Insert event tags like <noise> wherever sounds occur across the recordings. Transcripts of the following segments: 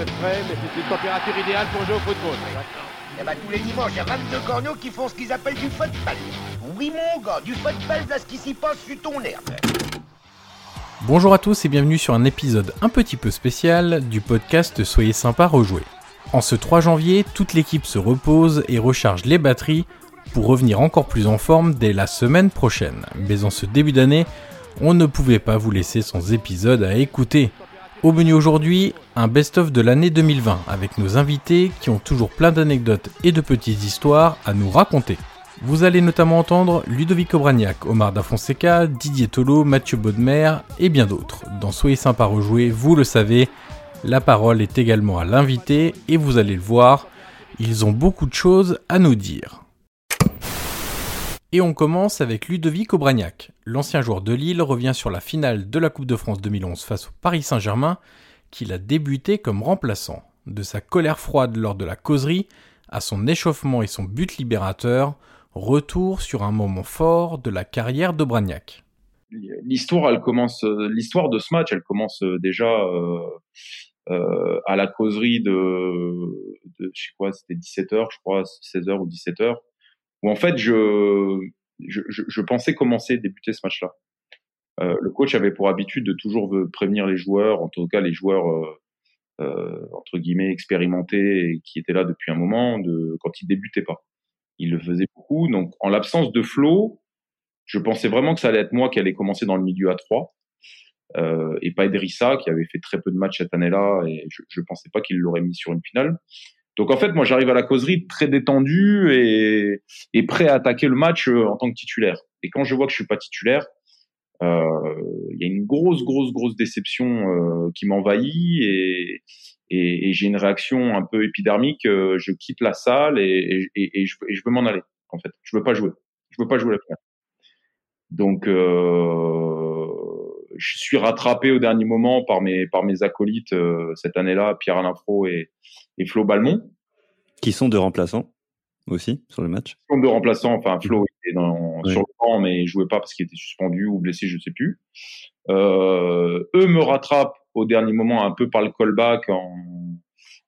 fait frais, mais c'est une température idéale pour jouer au football. Eh ben, tous les dimanches, il y a 22 corneaux qui font ce qu'ils appellent du football. Oui, mon gars, du football, là, ce qui s'y passe sur ton herbe. Bonjour à tous et bienvenue sur un épisode un petit peu spécial du podcast Soyez sympa rejouer. En ce 3 janvier, toute l'équipe se repose et recharge les batteries pour revenir encore plus en forme dès la semaine prochaine. Mais en ce début d'année, on ne pouvait pas vous laisser sans épisode à écouter. Au menu aujourd'hui, un best-of de l'année 2020 avec nos invités qui ont toujours plein d'anecdotes et de petites histoires à nous raconter. Vous allez notamment entendre Ludovic Obraniak, Omar Da Fonseca, Didier Tolo, Mathieu Baudemer et bien d'autres. Dans Soyez sympa rejouer, vous le savez, la parole est également à l'invité et vous allez le voir, ils ont beaucoup de choses à nous dire. Et on commence avec Ludovic Obraniak. L'ancien joueur de Lille revient sur la finale de la Coupe de France 2011 face au Paris Saint-Germain, qu'il a débuté comme remplaçant. De sa colère froide lors de la causerie à son échauffement et son but libérateur, retour sur un moment fort de la carrière d'Obraniak. L'histoire, commence, l'histoire de ce match, elle commence déjà euh, euh, à la causerie de, de je sais quoi, c'était 17h, je crois, 16h ou 17h, où en fait je, je, pensais commencer, débuter ce match-là. Euh, le coach avait pour habitude de toujours prévenir les joueurs, en tout cas les joueurs euh, euh, entre guillemets expérimentés et qui étaient là depuis un moment, de quand ils débutaient pas. Il le faisait beaucoup. Donc en l'absence de flow, je pensais vraiment que ça allait être moi qui allais commencer dans le milieu à 3 euh, et pas Edrissa qui avait fait très peu de matchs cette année-là et je, je pensais pas qu'il l'aurait mis sur une finale. Donc en fait, moi j'arrive à la causerie très détendu et, prêt à attaquer le match euh, en tant que titulaire. Et quand je vois que je suis pas titulaire, euh, il y a une grosse, grosse, grosse déception euh, qui m'envahit et, j'ai une réaction un peu épidermique. Je quitte la salle et, je, veux m'en aller. En fait, je veux pas jouer. Je veux pas jouer la finale. Donc je suis rattrapé au dernier moment par mes par mes acolytes cette année-là, Pierre Alain Fro et, et Flo Balmont. Qui sont deux remplaçants aussi sur le match. Ils sont deux remplaçants. Enfin, Flo était dans, sur le banc, mais il jouait pas parce qu'il était suspendu ou blessé, je sais plus. Euh, eux me rattrapent au dernier moment un peu par le callback en,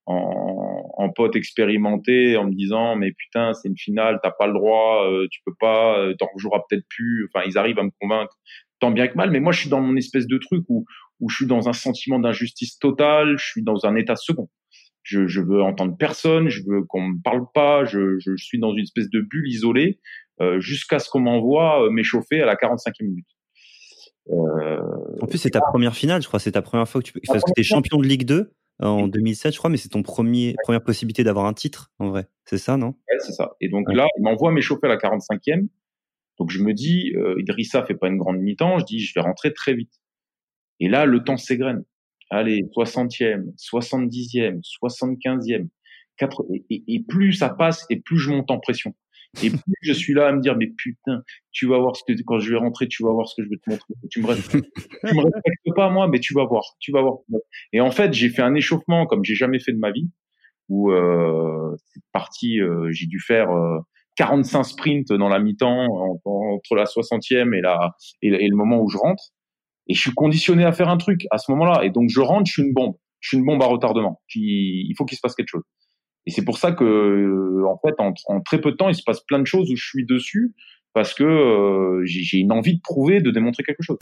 en, en pote expérimenté en me disant mais putain c'est une finale t'as pas le droit euh, tu peux pas euh, t'en rejoueras peut-être plus enfin ils arrivent à me convaincre tant bien que mal mais moi je suis dans mon espèce de truc où où je suis dans un sentiment d'injustice totale je suis dans un état second je, je veux entendre personne je veux qu'on me parle pas je, je suis dans une espèce de bulle isolée euh, jusqu'à ce qu'on m'envoie euh, m'échauffer à la 45e minute euh, en plus c'est ta première finale je crois c'est ta première fois que tu parce que tu es champion de Ligue 2 en 2007, je crois, mais c'est ton premier première possibilité d'avoir un titre, en vrai. C'est ça, non? Ouais, c'est ça. Et donc là, il m'envoie m'échauffer à la 45e. Donc je me dis, euh, Idrissa fait pas une grande mi-temps. Je dis, je vais rentrer très vite. Et là, le temps s'égrène. Allez, 60e, 70e, 75e, 4... et, et, plus ça passe, et plus je monte en pression. Et <laughs> plus je suis là à me dire, mais putain, tu vas voir ce que, quand je vais rentrer, tu vas voir ce que je vais te montrer. Tu me, respectes, <laughs> tu me respectes pas, moi, mais tu vas voir, tu vas voir. Et en fait, j'ai fait un échauffement comme j'ai jamais fait de ma vie, où, euh, c'est parti, euh, j'ai dû faire, euh, 45 sprints dans la mi-temps, entre la 60e et la, et, et le moment où je rentre. Et je suis conditionné à faire un truc à ce moment-là. Et donc, je rentre, je suis une bombe. Je suis une bombe à retardement. il faut qu'il se passe quelque chose. Et c'est pour ça que, euh, en fait, en, très peu de temps, il se passe plein de choses où je suis dessus parce que euh, j'ai une envie de prouver, de démontrer quelque chose.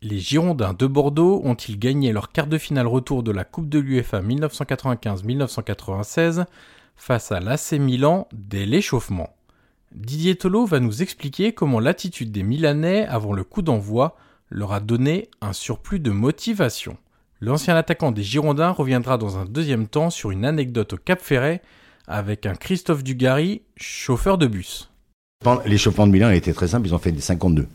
Les Girondins de Bordeaux ont-ils gagné leur quart de finale retour de la Coupe de l'UEFA 1995-1996 face à l'AC Milan dès l'échauffement? Didier Tolo va nous expliquer comment l'attitude des Milanais avant le coup d'envoi leur a donné un surplus de motivation. L'ancien attaquant des Girondins reviendra dans un deuxième temps sur une anecdote au Cap Ferret avec un Christophe Dugarry, chauffeur de bus. L'échauffement de Milan était très simple, ils ont fait des 52.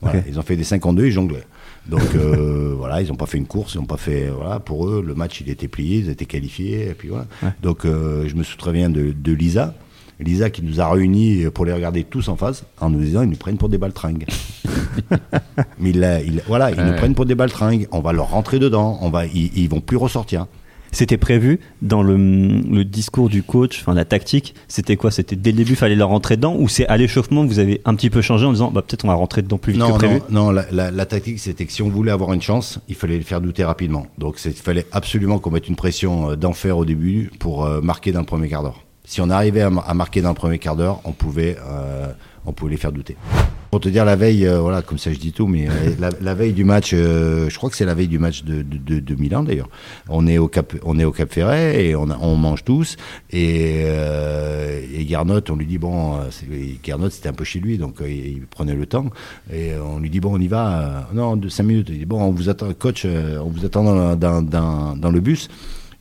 Voilà, okay. Ils ont fait des 52 et jonglaient. Donc <laughs> euh, voilà, ils n'ont pas fait une course, ils n'ont pas fait. Voilà, pour eux, le match il était plié, ils étaient qualifiés. Et puis voilà. Ouais. Donc euh, je me souviens de, de Lisa. Lisa qui nous a réunis pour les regarder tous en face en nous disant ils nous prennent pour des baltringues. <laughs> Mais il, il, voilà, ils ouais. nous prennent pour des baltringues. On va leur rentrer dedans. On va, ils, ils vont plus ressortir. C'était prévu dans le, le, discours du coach, enfin la tactique. C'était quoi? C'était dès le début, fallait leur rentrer dedans, ou c'est à l'échauffement que vous avez un petit peu changé en disant, bah peut-être on va rentrer dedans plus vite non, que prévu? Non, non, la, la, la tactique c'était que si on voulait avoir une chance, il fallait les faire douter rapidement. Donc il fallait absolument qu'on mette une pression d'enfer au début pour marquer dans le premier quart d'heure. Si on arrivait à, marquer dans le premier quart d'heure, on pouvait, on pouvait les faire douter. Pour te dire la veille, euh, voilà, comme ça je dis tout, mais euh, la, veille du match, euh, je crois que c'est la veille du match de, de, de Milan d'ailleurs. On est au Cap, on est au Cap Ferret et on, a, on mange tous. Et, et Garnot, on lui dit bon, Garnot c'était un peu chez lui, donc il prenait le temps. Et on lui dit bon, on y va. non, de cinq minutes. Il dit bon, on vous attend, coach, on vous attend dans, dans, dans le bus.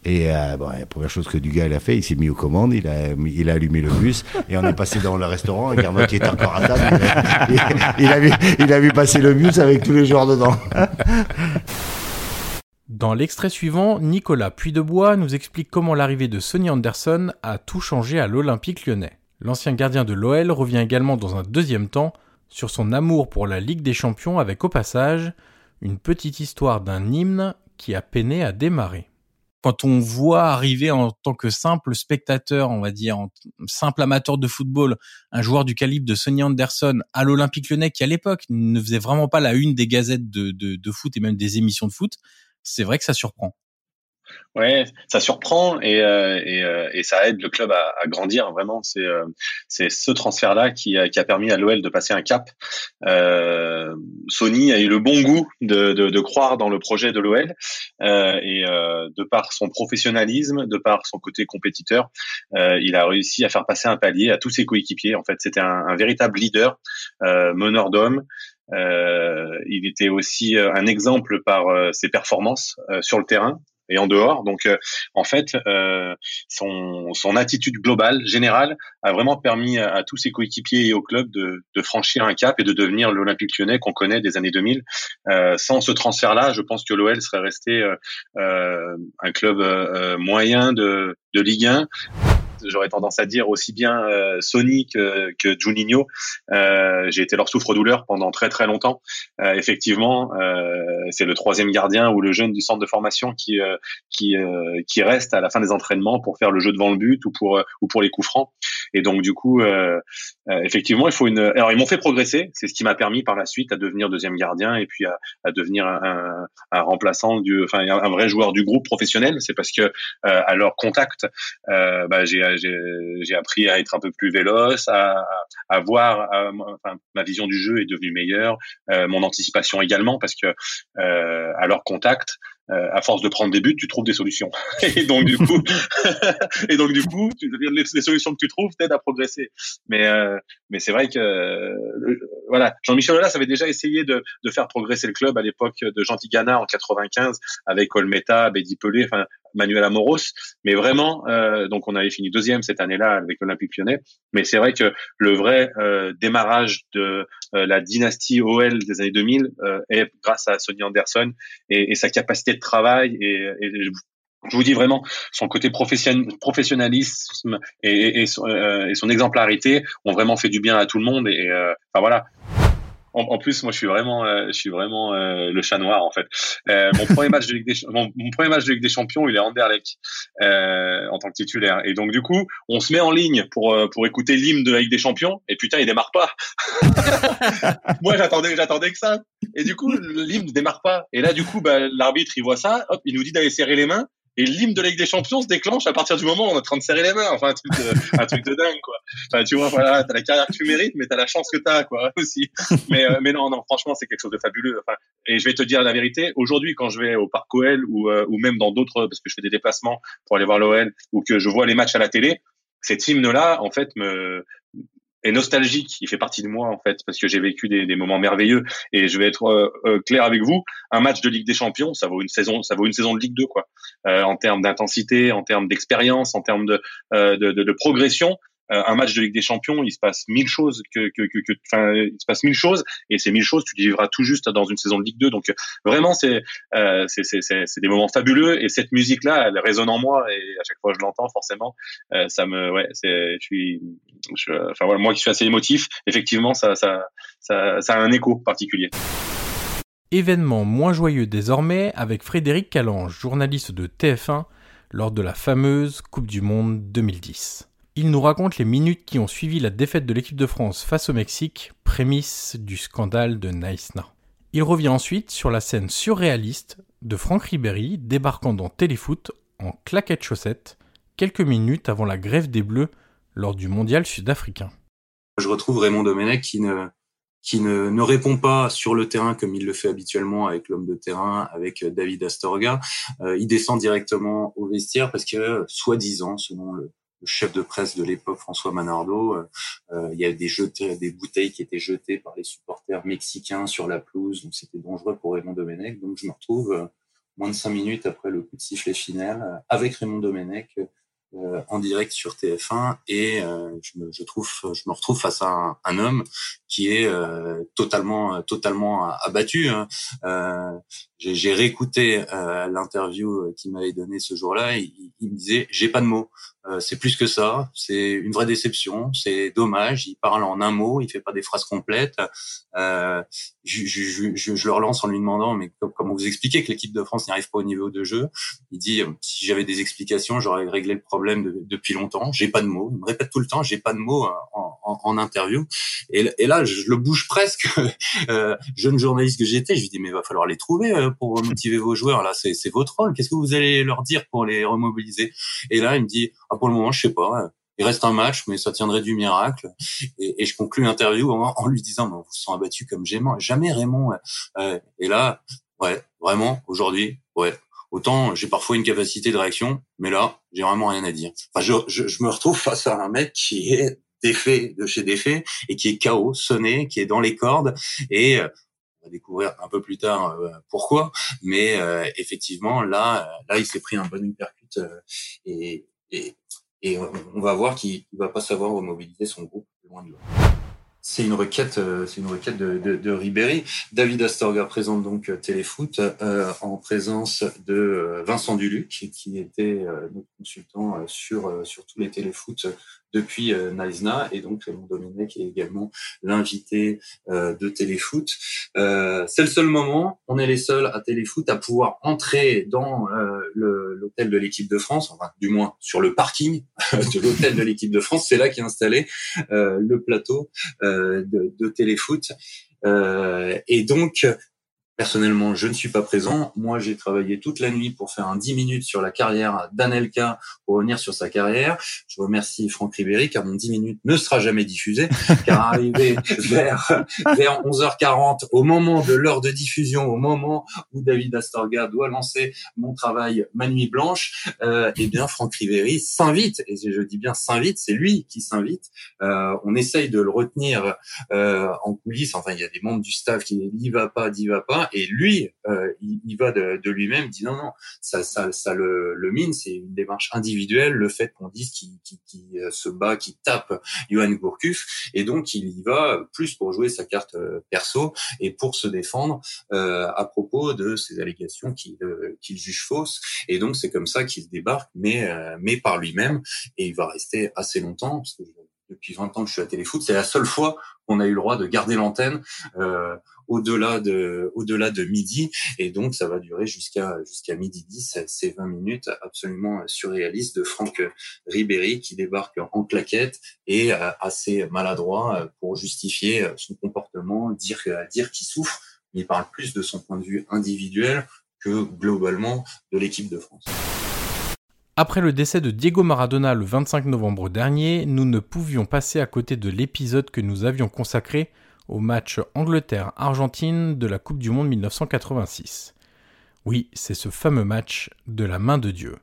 Et euh, bon, la première chose que Dugas a fait, il s'est mis aux commandes, il a, il a allumé le bus et on est passé dans le restaurant. Et Garnot qui était encore à table, il, a vu, il a vu passer le bus avec tous les joueurs dedans. Dans l'extrait suivant, Nicolas Puydebois nous explique comment l'arrivée de Sonny Anderson a tout changé à l'Olympique lyonnais. L'ancien gardien de l'OL revient également dans un deuxième temps sur son amour pour la Ligue des Champions avec au passage une petite histoire d'un hymne qui a peiné à démarrer quand on voit arriver en tant que simple spectateur, on va dire, en simple amateur de football, un joueur du calibre de Sonny Anderson à l'Olympique Lyonnais, qui à l'époque ne faisait vraiment pas la une des gazettes de, foot et même des émissions de foot, c'est vrai que ça surprend. Ouais, ça surprend et, euh, et, euh, et, ça aide le club à, à grandir vraiment. C'est euh, c'est ce transfert-là qui, qui, a permis à l'OL de passer un cap. Euh, Sony a eu le bon goût de, de, de croire dans le projet de l'OL et de par son professionnalisme, de par son côté compétiteur, il a réussi à faire passer un palier à tous ses coéquipiers. En fait, c'était un, un, véritable leader, meneur d'hommes. il était aussi un exemple par ses performances sur le terrain et en dehors. Donc, euh, en fait, euh, son, son attitude globale, générale, a vraiment permis à, tous ses coéquipiers et au club de, de, franchir un cap et de devenir l'Olympique lyonnais qu'on connaît des années 2000. Euh, sans ce transfert-là, je pense que l'OL serait resté euh, un club moyen de, de Ligue 1 j'aurais tendance à dire aussi bien euh, Sony que, que Juninho. Euh, j'ai été leur souffre-douleur pendant très très longtemps. Euh, effectivement, euh, c'est le troisième gardien ou le jeune du centre de formation qui euh, qui qui reste à la fin des entraînements pour faire le jeu devant le but ou pour ou pour les coups francs. Et donc du coup, effectivement, il faut une. Alors ils m'ont fait progresser. C'est ce qui m'a permis par la suite à devenir deuxième gardien et puis à, à devenir un, un, remplaçant du, enfin un vrai joueur du groupe professionnel. C'est parce que à leur contact, bah, j'ai j'ai appris à être un peu plus véloce, à, à voir, enfin, ma vision du jeu est devenue meilleure, euh, mon anticipation également, parce que euh, à leur contact, euh, à force de prendre des buts, tu trouves des solutions. <laughs> et donc du coup, <laughs> et donc du coup, tu, les, les, solutions que tu trouves t'aident à progresser. Mais euh, mais c'est vrai que euh, voilà, Jean-Michel Aulas avait déjà essayé de, de faire progresser le club à l'époque de Jean Tigana en 95 avec Olmeta, Bédi Pelé, enfin Manuel Amoros. Mais vraiment, euh, donc on avait fini deuxième cette année-là avec l'Olympique Lyonnais. Mais c'est vrai que le vrai euh, démarrage de euh, la dynastie OL des années 2000 est grâce à Sonny Anderson et, sa capacité de travail et, je vous dis vraiment, son côté professionnalisme et, son, son, exemplarité ont vraiment fait du bien à tout le monde. Et enfin voilà, en, en, plus, moi, je suis vraiment, euh, je suis vraiment euh, le chat noir en fait. Euh, mon premier match de Ligue des mon, premier match de Ligue des Champions, il est Anderlecht euh, en tant que titulaire. Et donc du coup, on se met en ligne pour euh, pour écouter l'hymne de la Ligue des Champions. Et putain, il démarre pas. <laughs> moi, j'attendais, j'attendais que ça. Et du coup, l'hymne ne démarre pas. Et là, du coup, bah, l'arbitre, il voit ça. Hop, il nous dit d'aller serrer les mains et l'hymne de la des Champions se déclenche à partir du moment où on est en train de serrer les mains. Enfin, un truc de, un truc de dingue, quoi. Enfin, tu vois, voilà, t'as la carrière que tu mérites, mais t'as la chance que t'as, quoi, <laughs> aussi. Mais, euh, mais non, non, franchement, c'est quelque chose de fabuleux. Enfin, et je vais te dire la vérité. Aujourd'hui, quand je vais au Parc OL ou, euh, ou même dans d'autres, parce que je fais des déplacements pour aller voir l'OL ou que je vois les matchs à la télé, cet hymne-là, en fait, me, est nostalgique. Il fait partie de moi en fait parce que j'ai vécu des, moments merveilleux. Et je vais être euh, euh, clair avec vous, un match de Ligue des Champions, ça vaut une saison, ça vaut une saison de Ligue 2 quoi. Euh, en termes d'intensité, en termes d'expérience, en termes de, de, progression. Euh, un match de Ligue des Champions, il se passe mille choses que, que, que, enfin, il se passe mille choses et ces mille choses, tu les vivras tout juste dans une saison de Ligue 2. Donc vraiment, c'est euh, des moments fabuleux et cette musique-là, elle résonne en moi et à chaque fois que je l'entends, forcément, euh, ça me, ouais, je suis, je, enfin voilà, moi qui suis assez émotif, effectivement, ça, ça, ça, ça a un écho particulier. Événement moins joyeux désormais avec Frédéric Calange, journaliste de TF1 lors de la fameuse Coupe du Monde 2010. Il nous raconte les minutes qui ont suivi la défaite de l'équipe de France face au Mexique, prémisse du scandale de Naïsna. Il revient ensuite sur la scène surréaliste de Franck Ribéry débarquant dans Téléfoot en claquettes chaussettes quelques minutes avant la grève des Bleus lors du mondial sud-africain. Je retrouve Raymond Domenech qui ne, qui ne, ne, répond pas sur le terrain comme il le fait habituellement avec l'homme de terrain, avec David Astorga. Euh, il descend directement au vestiaire parce que, soi-disant, selon le, le, chef de presse de l'époque, François Manardo, euh, euh, il y a des, bouteilles qui étaient jetées par les supporters mexicains sur la pelouse, donc c'était dangereux pour Raymond Domenech. Donc je me retrouve euh, moins de cinq minutes après le coup de sifflet final avec Raymond Domenech euh, en direct sur TF1 et euh, je, me, trouve, je me retrouve face à un, homme qui est euh, totalement, totalement abattu. Hein. Euh, j'ai réécouté euh, l'interview qu'il m'avait donné ce jour-là. Il, il, me disait j'ai pas de mots. c'est plus que ça. C'est une vraie déception. C'est dommage. Il parle en un mot. Il fait pas des phrases complètes. je, je, je, je, le relance en lui demandant mais comment vous expliquez que l'équipe de France n'y arrive pas au niveau de jeu? Il dit si j'avais des explications, j'aurais réglé le problème de, depuis longtemps. J'ai pas de mots. Il me répète tout le temps j'ai pas de mots en, en, en interview. Et, et, là je le bouge presque. <laughs> euh, jeune journaliste que j'étais, je lui dis mais va falloir les trouver euh, pour motiver vos joueurs. Là c'est votre rôle. Qu'est-ce que vous allez leur dire pour les remobiliser? Et là il me dit ah, pour le moment je sais pas il reste un match, mais ça tiendrait du miracle. Et, et je conclue l'interview en, lui disant, vous vous sent abattu comme jamais Raymond. Euh, et là, ouais, vraiment, aujourd'hui, ouais. Autant j'ai parfois une capacité de réaction, mais là, j'ai vraiment rien à dire. Enfin, je, je, je me retrouve face à un mec qui est défait de chez défait et qui est KO, sonné, qui est dans les cordes et euh, on va découvrir un peu plus tard euh, pourquoi, mais euh, effectivement là, là il s'est pris un bon uppercut et, et, et on va voir qu'il va pas savoir remobiliser son groupe loin de là. C'est une requête, c'est une requête de, de, de, Ribéry. David Astorga présente donc Téléfoot euh, en présence de Vincent Duluc, qui était notre consultant sur sur tous les téléfoot depuis euh, Naïsna et donc Raymond Domenech est également l'invité euh, de Téléfoot. Euh, c'est le seul moment, on est les seuls à Téléfoot à pouvoir entrer dans euh, l'hôtel de l'équipe de France, enfin du moins sur le parking de l'hôtel de l'équipe de France. C'est là qu'est installé euh, le plateau de, de Téléfoot. et donc Personnellement, je ne suis pas présent. Moi, j'ai travaillé toute la nuit pour faire un 10 minutes sur la carrière d'Anelka, pour revenir sur sa carrière. Je remercie Franck Ribéry, car mon 10 minutes ne sera jamais diffusé, <laughs> car arrivé vers, vers 11h40, au moment de l'heure de diffusion, au moment où David Astorga doit lancer mon travail Ma Nuit Blanche, euh, eh bien, Franck Ribéry s'invite, et je dis bien s'invite, c'est lui qui s'invite. Euh, on essaye de le retenir euh, en coulisses, enfin, il y a des membres du staff qui n'y va pas, n'y va pas, et lui, euh, il, il, va de, de lui-même, dit non, non, ça, ça, ça le, le mine, c'est une démarche individuelle, le fait qu'on dise qu'il euh, se bat, qu'il tape Johan Gourcuff, et donc il y va plus pour jouer sa carte euh, perso et pour se défendre euh, à propos de ces allégations qu'il euh, qu'il juge fausses, et donc c'est comme ça qu'il débarque, mais, mais par lui-même, et il va rester assez longtemps, parce que depuis 20 ans que je suis à Téléfoot, c'est la seule fois qu'on a eu le droit de garder l'antenne euh, au-delà de midi et donc ça va durer jusqu'à midi 10 ces 20 minutes absolument surréalistes de Franck Ribéry qui débarque en claquette et euh, assez maladroit euh, pour justifier son comportement, dire dire qu'il souffre, il parle plus de son point de vue individuel que globalement de l'équipe de France. Après le décès de Diego Maradona le 25 novembre dernier, nous ne pouvions passer à côté de l'épisode que nous avions consacré au match Angleterre-Argentine de la Coupe du Monde 1986. Oui, c'est ce fameux match de la main de Dieu.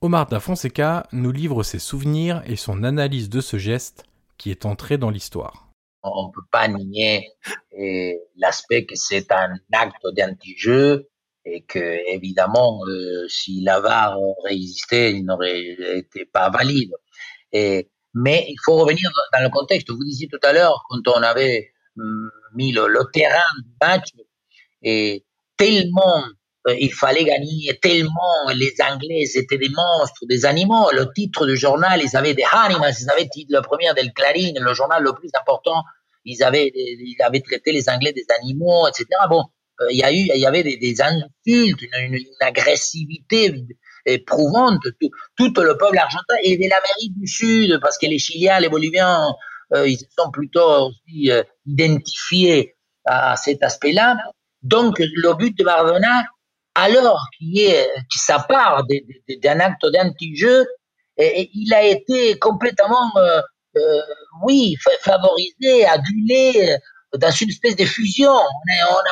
Omar Da Fonseca nous livre ses souvenirs et son analyse de ce geste qui est entré dans l'histoire. On ne peut pas nier eh, l'aspect que c'est un acte d'anti-jeu et que évidemment euh, si l'avare résistait, il n'aurait été pas valide. Mais il faut revenir dans le contexte. Vous disiez tout à l'heure quand on avait hum, mis le, terrain du match et tellement euh, il fallait gagner, tellement les Anglais étaient des monstres, des animaux. Le titre du journal, ils avaient des animals, ils avaient le premier del Clarín, le journal le plus important. Ils avaient, ils avaient traité les Anglais des animaux, etc. Bon, il y a eu, il y avait des, insultes, une, agressivité éprouvante. Tout, tout, le peuple argentin et de l'Amérique du Sud, parce que les Chiliens, les Boliviens, euh, ils sont plutôt aussi euh, identifiés à cet aspect-là. Donc, le but de Maradona, alors qu'il est, qui ça part d'un acte d'anti-jeu, il a été complètement, euh, euh, oui, favorisé, adulé dans une espèce de fusion.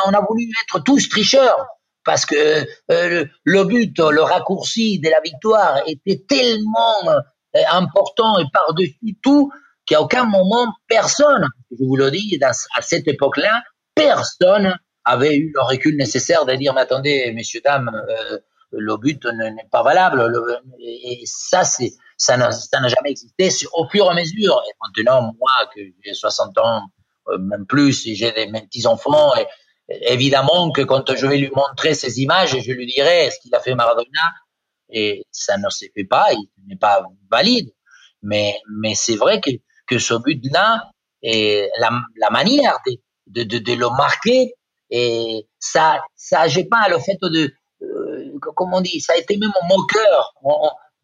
On a, voulu être tous tricheurs parce que euh, le, but, le raccourci de la victoire était tellement euh, important et par-dessus tout qu'à aucun moment, personne, je vous le dis, à cette époque-là, personne avait eu le recul nécessaire de dire, mais attendez, messieurs, dames, euh, le but n'est pas valable. et ça, c'est, ça n'a, jamais existé. Au fur et à mesure, et maintenant, moi, que j'ai 60 ans, même plus, j'ai des petits-enfants, et, évidemment que quand je vais lui montrer ces images, je lui dirai ce qu'il a fait Maradona, et ça ne se fait pas, il n'est pas valide. Mais, mais c'est vrai que, que ce but-là, et la, la manière de, de, de, le marquer, et ça, ça, j'ai pas le fait de, euh, comment on dit, ça a été même moqueur.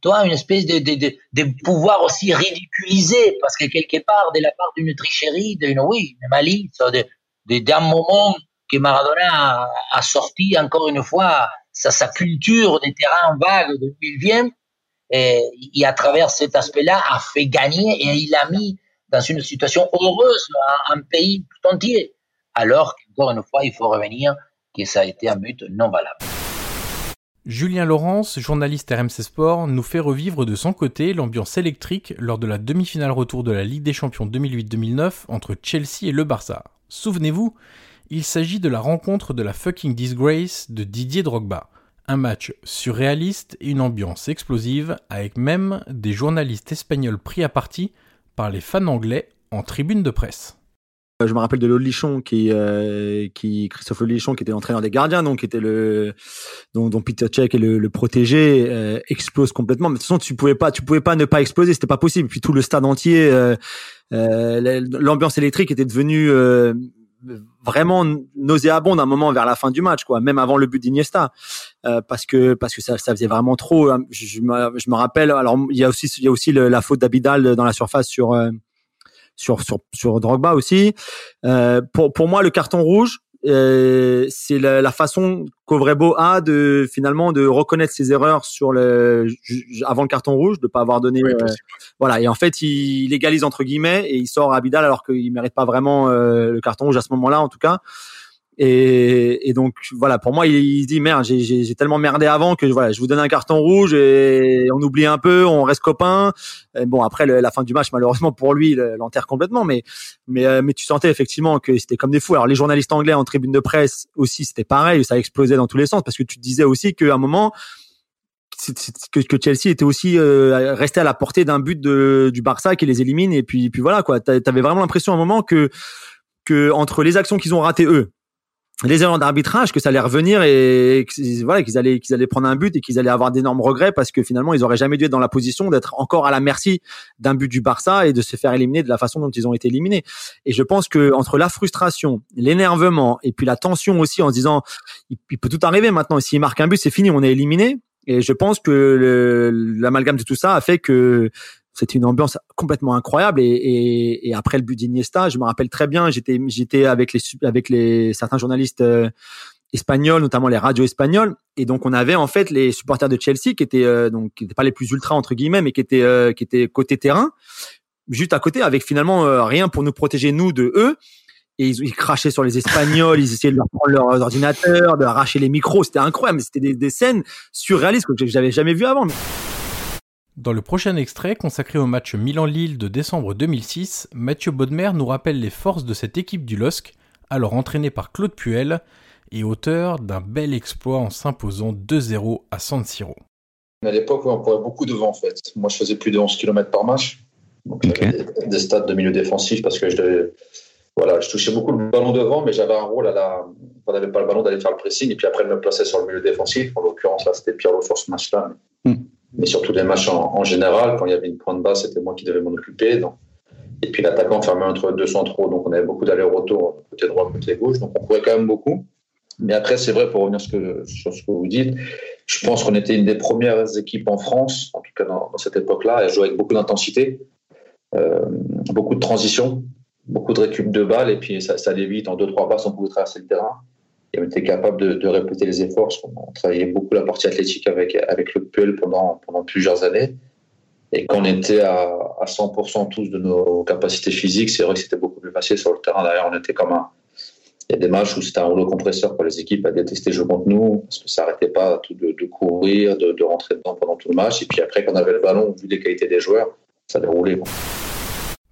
Toi, une espèce de, de, de, de, pouvoir aussi ridiculiser, parce que quelque part, de la part d'une tricherie, d'une, oui, une malice, d'un moment que Maradona a, sorti encore une fois sa, sa culture des terrains vagues d'où il vient, et, et, à travers cet aspect-là, a fait gagner et il a mis dans une situation heureuse un, pays tout entier. Alors qu'encore une fois, il faut revenir que ça a été un but non valable. Julien Laurence, journaliste RMC Sport, nous fait revivre de son côté l'ambiance électrique lors de la demi-finale retour de la Ligue des Champions 2008-2009 entre Chelsea et le Barça. Souvenez-vous, il s'agit de la rencontre de la fucking disgrace de Didier Drogba. Un match surréaliste et une ambiance explosive avec même des journalistes espagnols pris à partie par les fans anglais en tribune de presse. Euh, je me rappelle de Lolichon qui, euh, qui Christophe Lolichon qui était l'entraîneur des gardiens, donc qui était le dont, dont Peter Cech est le, le protégé, euh, explose complètement. Mais de toute façon, tu pouvais pas, tu pouvais pas ne pas exploser, c'était pas possible. Puis tout le stade entier, euh, euh l'ambiance électrique était devenue vraiment nauséabonde à un moment vers la fin du match, quoi, même avant le but d'Iniesta, parce que parce que ça, ça faisait vraiment trop. Je, je, me, je me rappelle. Alors il y a aussi il y a aussi la faute d'Abidal dans la surface sur sur sur sur Drogba aussi. Euh, pour pour moi, le carton rouge, euh, c'est la, la, façon qu'Ovrebo a de finalement de reconnaître ses erreurs sur le avant le carton rouge, de pas avoir donné. Euh, voilà. Et en fait, il, il, égalise entre guillemets et il sort Abidal alors qu'il mérite pas vraiment euh, le carton rouge à ce moment-là, en tout cas. Et, et, donc voilà, pour moi, il, il dit merde, j'ai tellement merdé avant que voilà, je vous donne un carton rouge et on oublie un peu, on reste copains. Bon, après la fin du match, malheureusement pour lui, l'enterre complètement. Mais mais euh, mais tu sentais effectivement que c'était comme des fous. Alors les journalistes anglais en tribune de presse aussi, c'était pareil, ça explosait dans tous les sens parce que tu disais aussi qu'à un moment que, que Chelsea était aussi euh, resté à la portée d'un but de, du Barça qui les élimine et puis puis voilà quoi. T'avais vraiment l'impression à un moment que que entre les actions qu'ils ont ratées eux les erreurs d'arbitrage que ça allait revenir et voilà qu'ils allaient qu'ils allaient prendre un but et qu'ils allaient avoir d'énormes regrets parce que finalement ils auraient jamais dû être dans la position d'être encore à la merci d'un but du Barça et de se faire éliminer de la façon dont ils ont été éliminés. Et je pense que entre la frustration l'énervement et puis la tension aussi en se disant il, peut tout arriver maintenant. S'il marque un but c'est fini on est éliminé. Et je pense que l'amalgame de tout ça a fait que c'était une ambiance complètement incroyable et, après le but d'Iniesta, je me rappelle très bien, j'étais avec les certains journalistes euh, espagnols, notamment les radios espagnols, et donc on avait en fait les supporters de Chelsea qui étaient euh, donc pas les plus ultra entre guillemets, mais qui étaient euh, côté terrain, juste à côté, avec finalement rien pour nous protéger nous de eux. Et ils, crachaient sur les Espagnols, ils essayaient de leur prendre leurs ordinateurs, de arracher les micros. C'était incroyable, c'était des, scènes surréalistes que j'avais jamais vu avant. Dans le prochain extrait consacré au match Milan-Lille de décembre 2006, Mathieu Bodmer nous rappelle les forces de cette équipe du LOSC, alors entraînée par Claude Puel et auteur d'un bel exploit en s'imposant 2-0 à San Siro. À l'époque, on courait beaucoup devant en fait. Moi, je faisais plus de 11 km par match. Donc, okay. des, stades de milieu défensif parce que je devais, voilà, je touchais beaucoup le ballon devant, mais j'avais un rôle à la. On n'avait pas le ballon d'aller faire le pressing et puis après, de me placer sur le milieu défensif. En l'occurrence, là, c'était Pierre sur ce match-là. Mm mais surtout les matchs en, général. Quand il y avait une pointe basse, c'était moi qui devais m'en occuper. Et puis l'attaquant fermait entre deux centraux, donc on avait beaucoup d'allers-retour côté droit, côté gauche, donc on courait quand même beaucoup. Mais après, c'est vrai, pour revenir sur ce que vous dites, je pense qu'on était une des premières équipes en France, en tout cas dans, cette époque-là, à jouer avec beaucoup d'intensité, euh, beaucoup de transition, beaucoup de récup de balles, et puis ça, allait vite. En deux, trois passes, on pouvait traverser le terrain. Et on était capable de, répéter les efforts, qu'on travaillait beaucoup la partie athlétique avec, le PUL pendant, plusieurs années. Et quand on était à, à 100% tous de nos capacités physiques, c'est vrai que c'était beaucoup plus facile sur le terrain. D'ailleurs, on était comme un, il y a des matchs où c'était un rouleau compresseur pour les équipes à détester jouer contre nous, parce que ça n'arrêtait pas de, courir, de, rentrer dedans pendant tout le match. Et puis après, quand on avait le ballon, vu les qualités des joueurs, ça déroulait.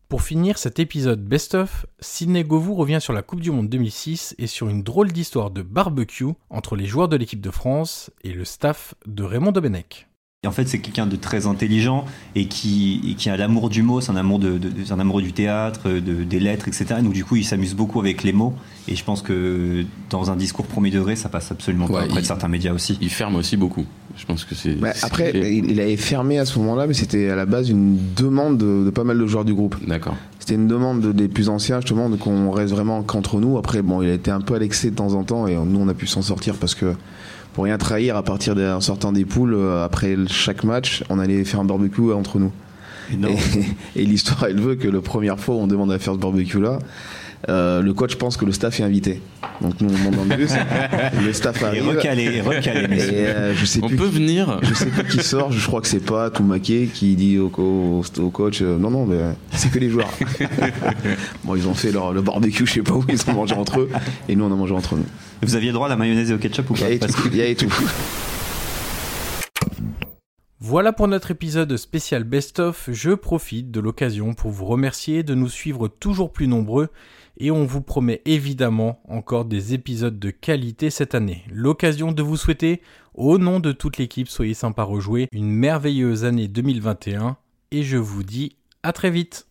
Pour finir cet épisode best-of, Sidney Govou revient sur la Coupe du Monde 2006 et sur une drôle d'histoire de barbecue entre les joueurs de l'équipe de France et le staff de Raymond Domenech. Et en fait, c'est quelqu'un de très intelligent et qui, qui a l'amour du mot, c'est un amour, de, un amour du théâtre, de, des lettres, etc. Donc, du coup, il s'amuse beaucoup avec les mots. Et je pense que dans un discours premier degré, ça passe absolument pas auprès de certains médias aussi. Il ferme aussi beaucoup. Je pense que c'est. après, il avait fermé à ce moment-là, mais c'était à la base une demande de, pas mal de joueurs du groupe. D'accord. C'était une demande des plus anciens, justement, qu'on reste vraiment qu'entre nous. Après, bon, il a été un peu à l'excès de temps en temps, et nous, on a pu s'en sortir parce que pour rien trahir, à partir d'un sortant des poules, euh, après chaque match, on allait faire un barbecue entre nous. <laughs> Et, l'histoire, elle veut que la première fois où on demande à faire ce barbecue-là, euh, le coach pense que le staff est invité. Donc nous on dans le bus, le staff arrive. Et recalé, recalé. Euh, je sais on plus peut venir. Je sais plus qui sort. Je crois que c'est pas Toumaké qui dit au, coach non non mais c'est que les joueurs. <laughs> bon ils ont fait leur, le barbecue, je sais pas où ils ont mangé entre eux et nous on a mangé entre nous. Vous aviez droit à la mayonnaise et au ketchup ou pas? Il y a tout. Voilà pour notre épisode spécial Best of. Je profite de l'occasion pour vous remercier de nous suivre toujours plus nombreux et on vous promet évidemment encore des épisodes de qualité cette année. L'occasion de vous souhaiter, au nom de toute l'équipe, soyez sympa rejouer, une merveilleuse année 2021 et je vous dis à très vite.